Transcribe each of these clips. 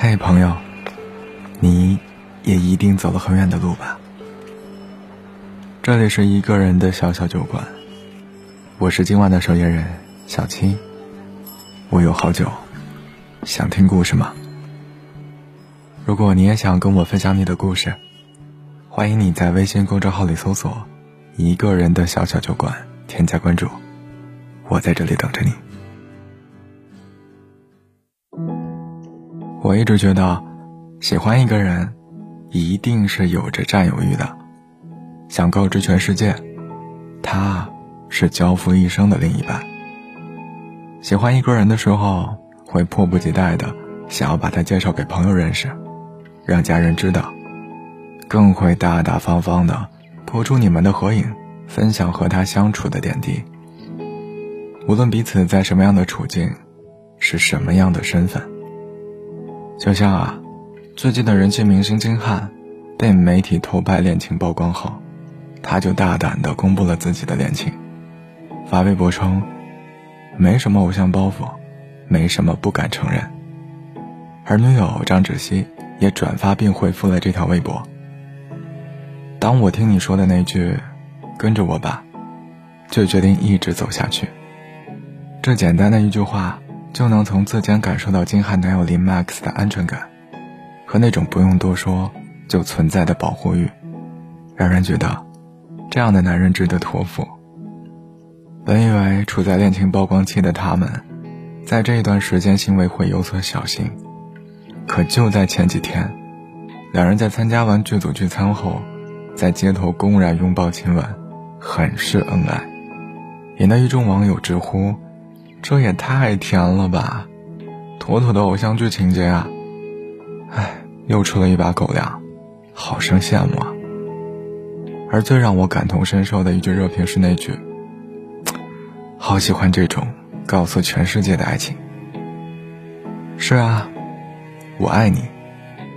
嘿，朋友，你也一定走了很远的路吧？这里是一个人的小小酒馆，我是今晚的守夜人小七。我有好酒，想听故事吗？如果你也想跟我分享你的故事，欢迎你在微信公众号里搜索“一个人的小小酒馆”，添加关注，我在这里等着你。我一直觉得，喜欢一个人，一定是有着占有欲的，想告知全世界，他是交付一生的另一半。喜欢一个人的时候，会迫不及待的想要把他介绍给朋友认识，让家人知道，更会大大方方的播出你们的合影，分享和他相处的点滴。无论彼此在什么样的处境，是什么样的身份。就像啊，最近的人气明星金瀚，被媒体偷拍恋情曝光后，他就大胆地公布了自己的恋情，发微博称，没什么偶像包袱，没什么不敢承认。而女友张芷溪也转发并回复了这条微博。当我听你说的那句“跟着我吧”，就决定一直走下去。这简单的一句话。就能从字间感受到金瀚男友林 Max 的安全感，和那种不用多说就存在的保护欲，让人觉得这样的男人值得托付。本以为处在恋情曝光期的他们，在这一段时间行为会有所小心，可就在前几天，两人在参加完剧组聚餐后，在街头公然拥抱亲吻，很是恩爱，引得一众网友直呼。这也太甜了吧，妥妥的偶像剧情节啊！哎，又吃了一把狗粮，好生羡慕啊。而最让我感同身受的一句热评是那句：“好喜欢这种告诉全世界的爱情。”是啊，我爱你，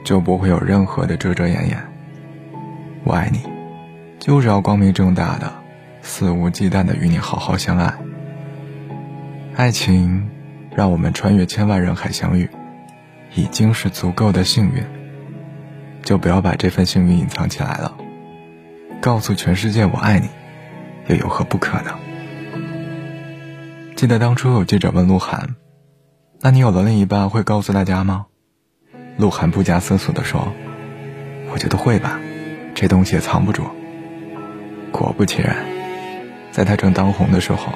就不会有任何的遮遮掩掩。我爱你，就是要光明正大的、肆无忌惮的与你好好相爱。爱情，让我们穿越千万人海相遇，已经是足够的幸运。就不要把这份幸运隐藏起来了。告诉全世界我爱你，又有何不可呢？记得当初有记者问鹿晗：“那你有了另一半会告诉大家吗？”鹿晗不加思索地说：“我觉得会吧，这东西也藏不住。”果不其然，在他正当红的时候。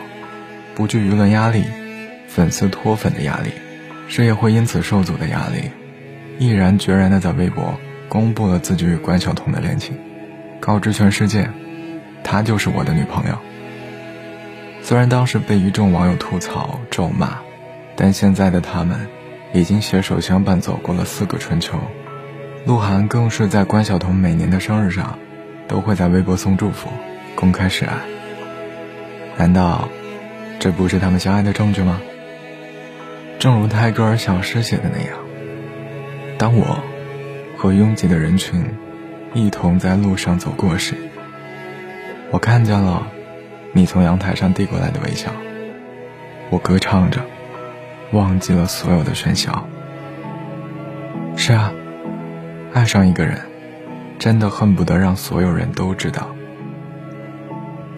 不惧舆论压力、粉丝脱粉的压力、事业会因此受阻的压力，毅然决然地在微博公布了自己与关晓彤的恋情，告知全世界，她就是我的女朋友。虽然当时被一众网友吐槽咒骂，但现在的他们已经携手相伴走过了四个春秋。鹿晗更是在关晓彤每年的生日上，都会在微博送祝福，公开示爱。难道？这不是他们相爱的证据吗？正如泰戈尔小诗写的那样：“当我和拥挤的人群一同在路上走过时，我看见了你从阳台上递过来的微笑。我歌唱着，忘记了所有的喧嚣。是啊，爱上一个人，真的恨不得让所有人都知道。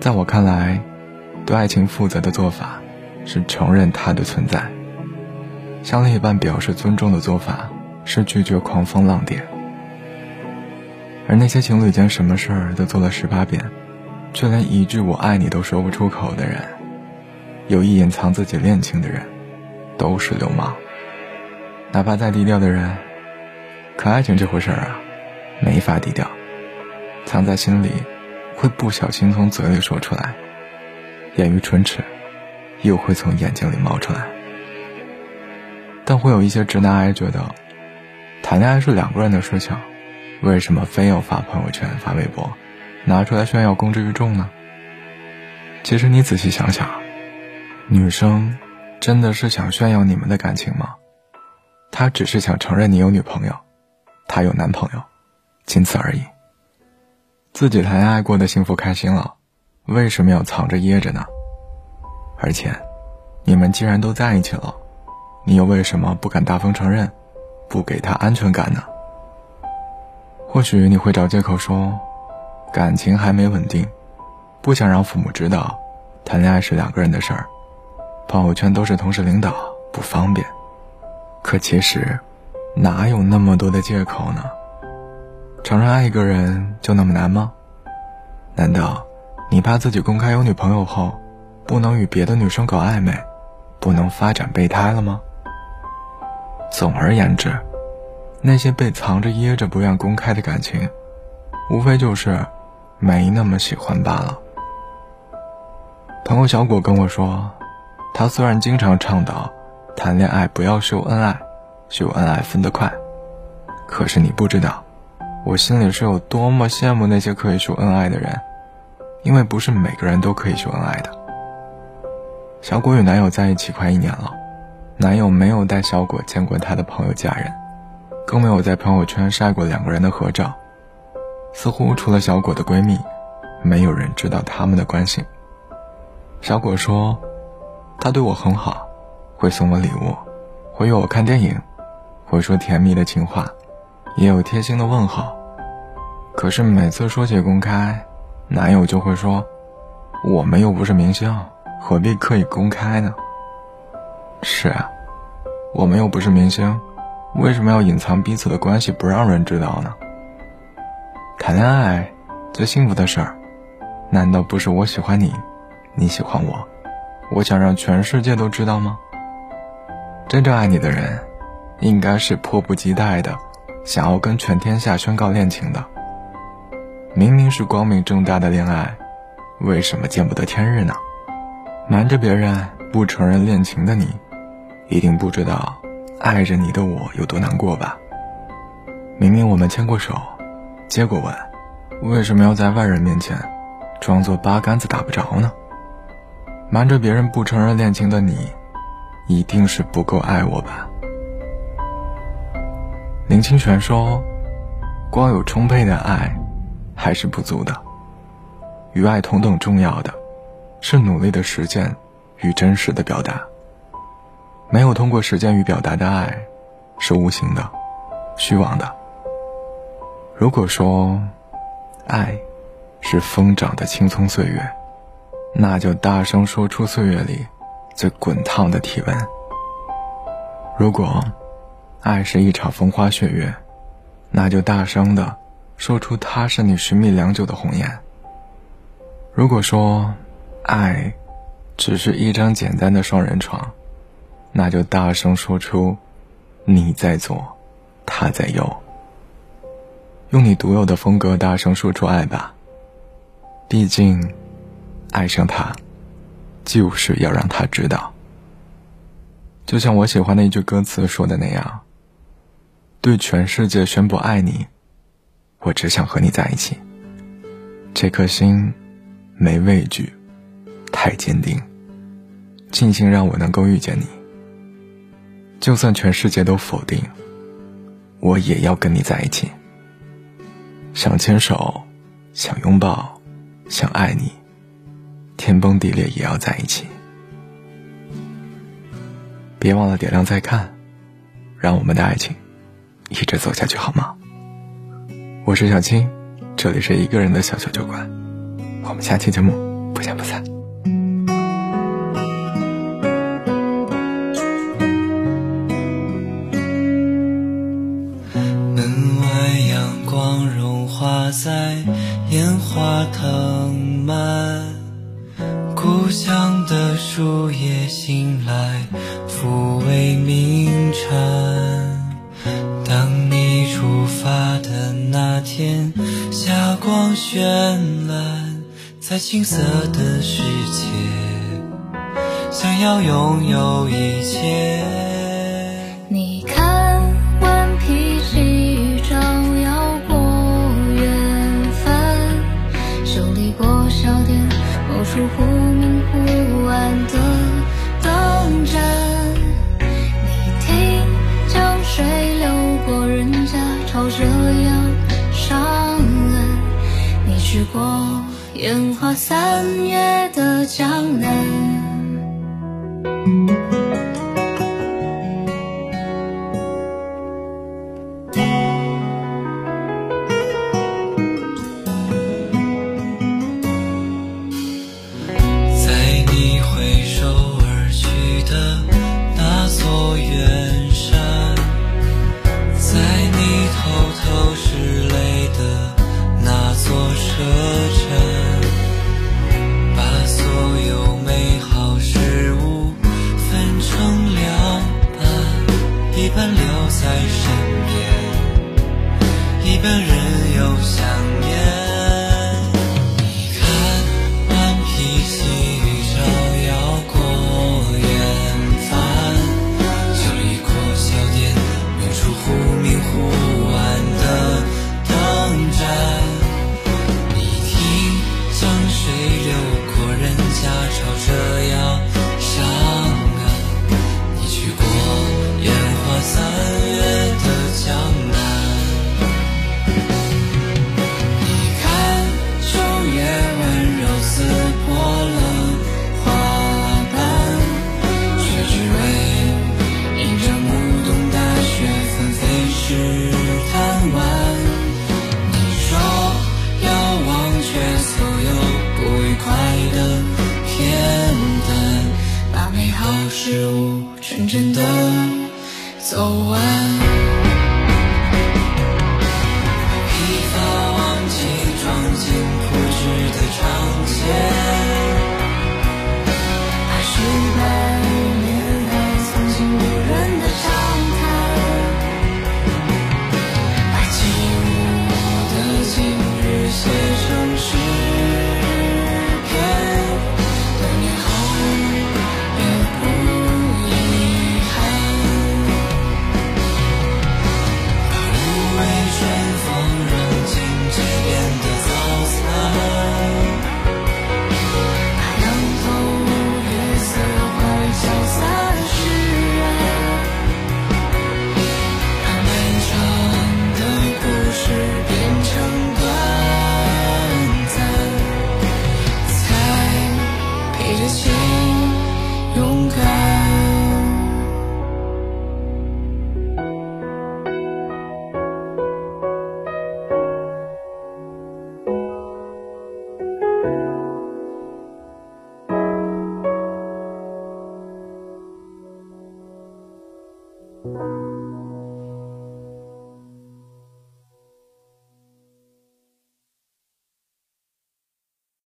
在我看来。”对爱情负责的做法，是承认它的存在；向另一半表示尊重的做法，是拒绝狂风浪蝶。而那些情侣间什么事儿都做了十八遍，却连一句“我爱你”都说不出口的人，有意隐藏自己恋情的人，都是流氓。哪怕再低调的人，可爱情这回事儿啊，没法低调，藏在心里，会不小心从嘴里说出来。眼于唇齿，又会从眼睛里冒出来。但会有一些直男癌觉得，谈恋爱是两个人的事情，为什么非要发朋友圈、发微博，拿出来炫耀、公之于众呢？其实你仔细想想，女生真的是想炫耀你们的感情吗？她只是想承认你有女朋友，她有男朋友，仅此而已。自己谈恋爱过得幸福开心了。为什么要藏着掖着呢？而且，你们既然都在一起了，你又为什么不敢大方承认，不给他安全感呢？或许你会找借口说，感情还没稳定，不想让父母知道，谈恋爱是两个人的事儿，朋友圈都是同事领导，不方便。可其实，哪有那么多的借口呢？承认爱一个人就那么难吗？难道你怕自己公开有女朋友后，不能与别的女生搞暧昧，不能发展备胎了吗？总而言之，那些被藏着掖着不愿公开的感情，无非就是没那么喜欢罢了。朋友小果跟我说，他虽然经常倡导谈恋爱不要秀恩爱，秀恩爱分得快，可是你不知道。我心里是有多么羡慕那些可以秀恩爱的人，因为不是每个人都可以秀恩爱的。小果与男友在一起快一年了，男友没有带小果见过他的朋友家人，更没有在朋友圈晒过两个人的合照，似乎除了小果的闺蜜，没有人知道他们的关系。小果说，他对我很好，会送我礼物，会约我看电影，会说甜蜜的情话，也有贴心的问候。可是每次说起公开，男友就会说：“我们又不是明星，何必刻意公开呢？”是啊，我们又不是明星，为什么要隐藏彼此的关系不让人知道呢？谈恋爱最幸福的事儿，难道不是我喜欢你，你喜欢我，我想让全世界都知道吗？真正爱你的人，应该是迫不及待的，想要跟全天下宣告恋情的。明明是光明正大的恋爱，为什么见不得天日呢？瞒着别人不承认恋情的你，一定不知道爱着你的我有多难过吧？明明我们牵过手，接过吻，为什么要在外人面前装作八竿子打不着呢？瞒着别人不承认恋情的你，一定是不够爱我吧？林清玄说：“光有充沛的爱。”还是不足的。与爱同等重要的，是努力的实践与真实的表达。没有通过实践与表达的爱，是无形的、虚妄的。如果说，爱，是疯长的青葱岁月，那就大声说出岁月里最滚烫的体温。如果，爱是一场风花雪月，那就大声的。说出他是你寻觅良久的红颜。如果说，爱，只是一张简单的双人床，那就大声说出，你在左，他在右。用你独有的风格大声说出爱吧。毕竟，爱上他，就是要让他知道。就像我喜欢的一句歌词说的那样，对全世界宣布爱你。我只想和你在一起。这颗心，没畏惧，太坚定。庆幸让我能够遇见你。就算全世界都否定，我也要跟你在一起。想牵手，想拥抱，想爱你，天崩地裂也要在一起。别忘了点亮再看，让我们的爱情一直走下去，好吗？我是小青，这里是一个人的小小酒馆，我们下期节目不见不散。门外阳光融化在烟花藤蔓，故乡的树叶醒天霞光绚烂，在青涩的世界，想要拥有一切。去过烟花三月的江南。一半留在身边，一半任由想念。